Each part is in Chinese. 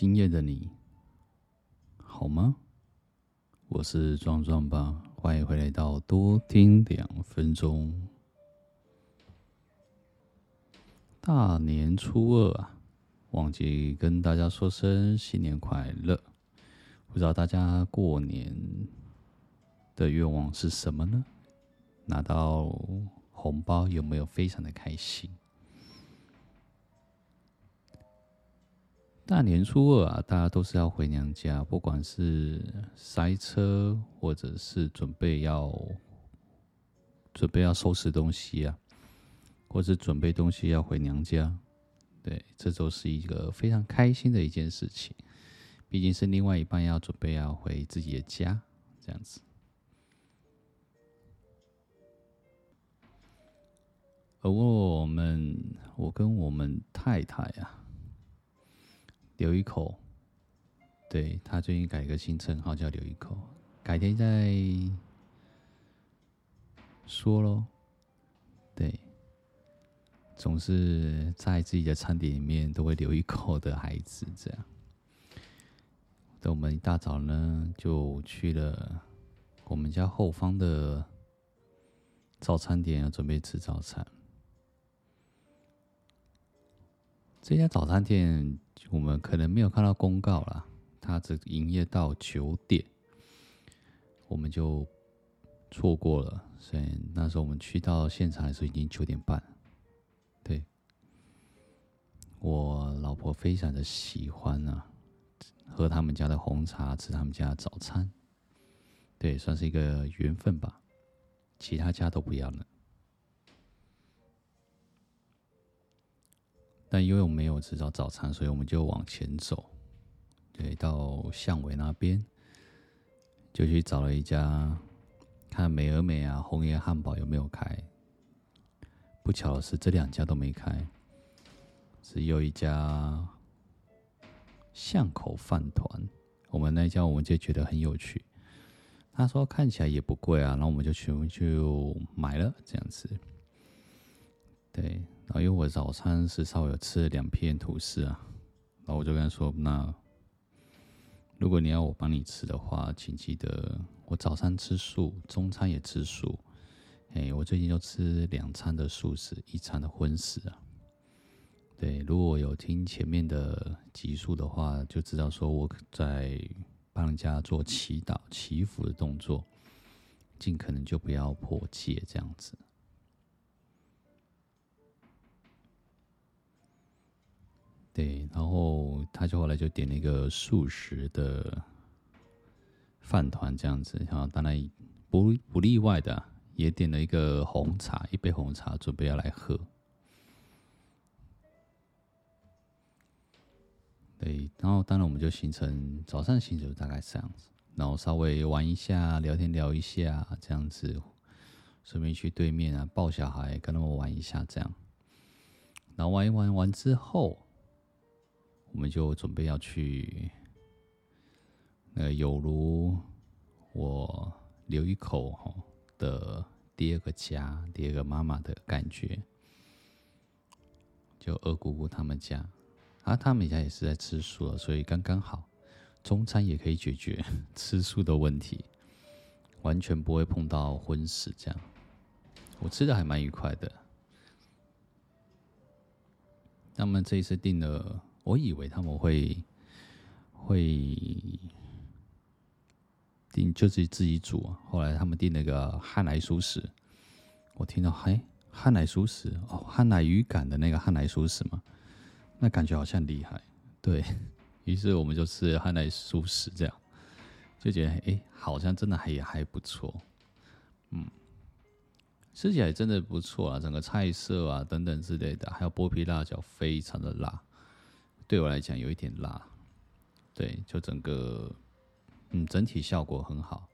今夜的你好吗？我是壮壮吧，欢迎回来到多听两分钟。大年初二啊，忘记跟大家说声新年快乐。不知道大家过年的愿望是什么呢？拿到红包有没有非常的开心？大年初二啊，大家都是要回娘家，不管是塞车，或者是准备要准备要收拾东西啊，或者准备东西要回娘家，对，这都是一个非常开心的一件事情。毕竟是另外一半要准备要回自己的家，这样子。而我们，我跟我们太太啊。留一口，对，他最近改个新称号叫留一口，改天再说喽。对，总是在自己的餐点里面都会留一口的孩子，这样。等我们一大早呢，就去了我们家后方的早餐店，要准备吃早餐。这家早餐店，我们可能没有看到公告啦，它只营业到九点，我们就错过了。所以那时候我们去到现场的时候已经九点半。对，我老婆非常的喜欢啊，喝他们家的红茶，吃他们家的早餐，对，算是一个缘分吧。其他家都不要了。但因为我们没有吃到早餐，所以我们就往前走，对，到巷尾那边，就去找了一家，看美而美啊、红叶汉堡有没有开。不巧的是，这两家都没开，只有一家巷口饭团。我们那家我们就觉得很有趣，他说看起来也不贵啊，然后我们就去就买了这样子，对。然后因为我早餐是稍微有吃了两片吐司啊，然后我就跟他说：“那如果你要我帮你吃的话，请记得我早餐吃素，中餐也吃素。哎，我最近就吃两餐的素食，一餐的荤食啊。对，如果有听前面的集数的话，就知道说我在帮人家做祈祷、祈福的动作，尽可能就不要破戒这样子。”对，然后他就后来就点了一个素食的饭团这样子，然后当然不不例外的也点了一个红茶，一杯红茶准备要来喝。对，然后当然我们就行程早上行程大概这样子，然后稍微玩一下，聊天聊一下这样子，顺便去对面啊抱小孩，跟他们玩一下这样，然后玩一玩完之后。我们就准备要去，呃，有如我留一口哈的第二个家，第二个妈妈的感觉，就二姑姑他们家，啊，他们家也是在吃素了，所以刚刚好，中餐也可以解决 吃素的问题，完全不会碰到荤食这样，我吃的还蛮愉快的。那么这一次订了。我以为他们会会订就是自己煮啊，后来他们订那个汉来熟食，我听到嘿，汉来熟食哦，汉来鱼感的那个汉来熟食嘛，那感觉好像厉害，对，于是我们就吃汉来熟食，这样。就觉得哎，好像真的还也还不错，嗯，吃起来真的不错啊，整个菜色啊等等之类的，还有剥皮辣椒非常的辣。对我来讲有一点辣，对，就整个，嗯，整体效果很好，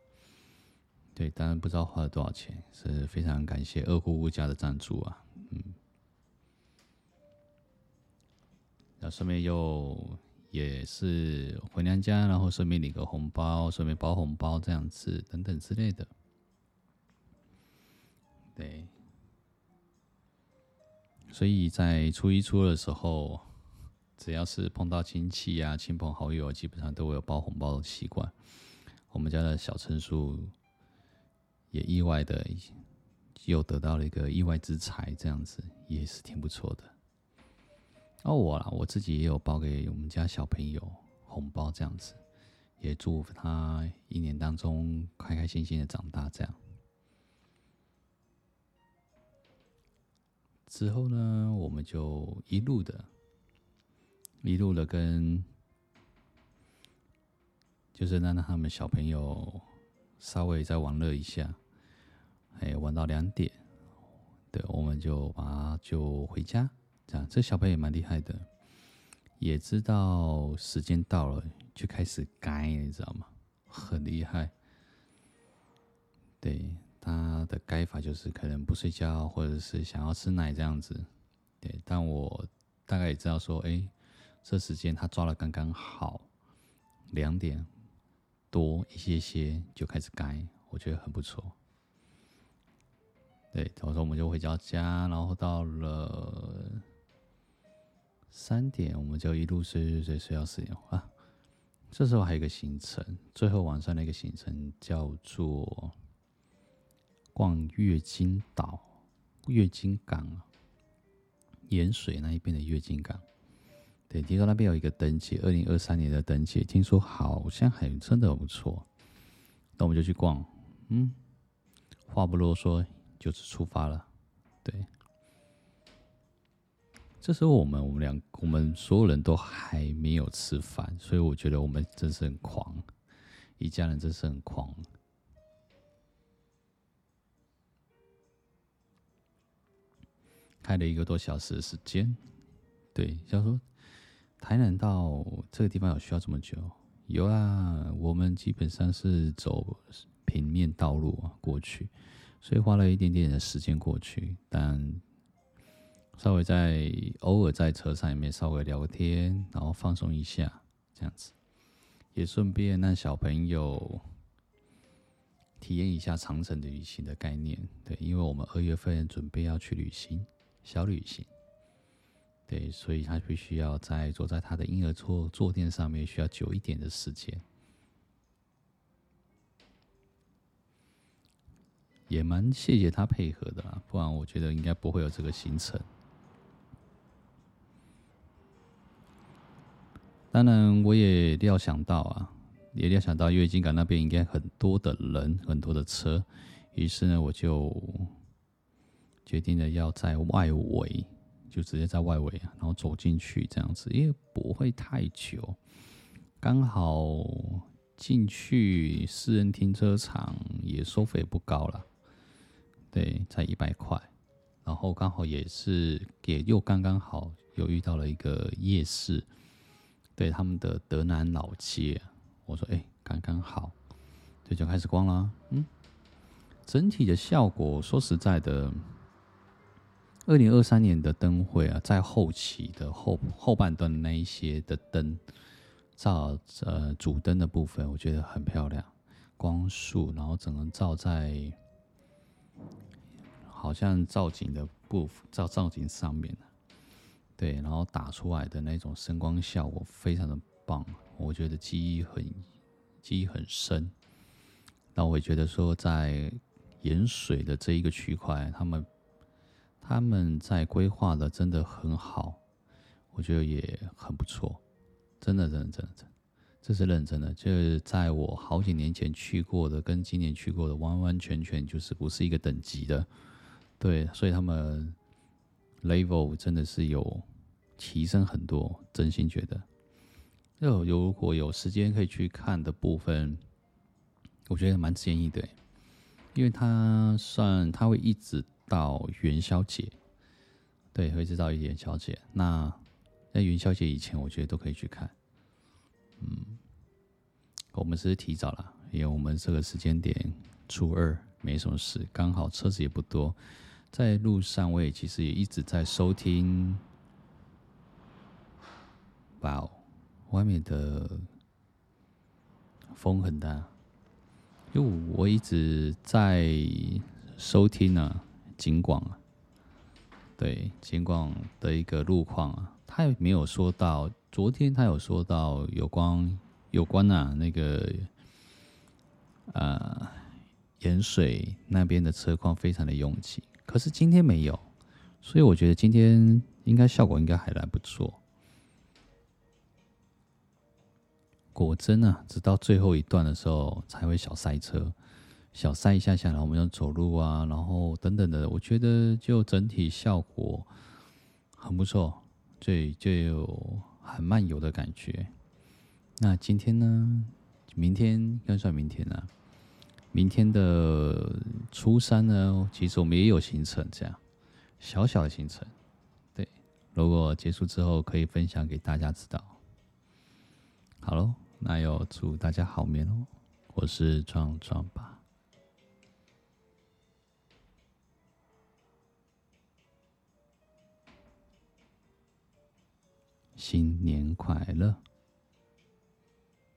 对，当然不知道花了多少钱，是非常感谢二姑姑家的赞助啊，嗯，那顺便又也是回娘家，然后顺便领个红包，顺便包红包这样子等等之类的，对，所以在初一初二的时候。只要是碰到亲戚啊、亲朋好友，基本上都会有包红包的习惯。我们家的小陈叔也意外的又得到了一个意外之财，这样子也是挺不错的。哦，我啦，我自己也有包给我们家小朋友红包，这样子也祝福他一年当中开开心心的长大。这样之后呢，我们就一路的，一路的跟。就是让他们小朋友稍微再玩乐一下，哎，玩到两点，对，我们就把他就回家。这样，这小朋友也蛮厉害的，也知道时间到了就开始该，你知道吗？很厉害。对，他的该法就是可能不睡觉，或者是想要吃奶这样子。对，但我大概也知道说，哎，这时间他抓了刚刚好，两点。多一些些就开始改，我觉得很不错。对，到时候我们就回到家，然后到了三点，我们就一路睡睡睡睡到四点啊。这时候还有一个行程，最后晚上的一个行程叫做逛月津岛、月津港、盐水那一边的月津港。对，听说那边有一个灯节，二零二三年的灯节，听说好像还真的不错。那我们就去逛，嗯，话不啰嗦，就是出发了。对，这时候我们我们俩我们所有人都还没有吃饭，所以我觉得我们真是很狂，一家人真是很狂。开了一个多小时的时间，对，想说。台南到这个地方有需要这么久？有啊，我们基本上是走平面道路啊过去，所以花了一点点的时间过去。但稍微在偶尔在车上里面稍微聊个天，然后放松一下，这样子，也顺便让小朋友体验一下长城的旅行的概念。对，因为我们二月份准备要去旅行，小旅行。对，所以他必须要在坐在他的婴儿坐坐垫上面，需要久一点的时间，也蛮谢谢他配合的啦，不然我觉得应该不会有这个行程。当然，我也料想到啊，也料想到月津港那边应该很多的人，很多的车，于是呢，我就决定了要在外围。就直接在外围，然后走进去这样子，因为不会太久，刚好进去私人停车场也收费不高了，对，才一百块，然后刚好也是也又刚刚好有遇到了一个夜市，对，他们的德南老街，我说哎，刚刚好，对，就开始逛了，嗯，整体的效果说实在的。二零二三年的灯会啊，在后期的后后半段那一些的灯照，呃，主灯的部分，我觉得很漂亮，光束，然后整个照在好像造景的部分，照造景上面，对，然后打出来的那种声光效果非常的棒，我觉得记忆很记忆很深。那我也觉得说，在盐水的这一个区块，他们。他们在规划的真的很好，我觉得也很不错，真的，真的，真的，真，这是认真的。就是在我好几年前去过的，跟今年去过的，完完全全就是不是一个等级的。对，所以他们 level 真的是有提升很多，真心觉得。就如果有时间可以去看的部分，我觉得蛮建议的，因为他算他会一直。到元宵节，对，会知道一元宵节。那在元宵节以前，我觉得都可以去看。嗯，我们是提早了，因为我们这个时间点初二没什么事，刚好车子也不多。在路上，我也其实也一直在收听。哇哦，外面的风很大，因为我一直在收听呢、啊。金广啊，对金广的一个路况啊，他也没有说到，昨天他有说到有关有关啊那个，呃，盐水那边的车况非常的拥挤，可是今天没有，所以我觉得今天应该效果应该还来不错。果真啊，直到最后一段的时候才会小塞车，小塞一下下然后，我们要走路啊，然后等等的，我觉得就整体效果很不错，就就有很漫游的感觉。那今天呢？明天应该算明天啊，明天的初三呢，其实我们也有行程，这样小小的行程。对，如果结束之后可以分享给大家知道。好喽。那要祝大家好眠哦！我是壮壮吧，新年快乐！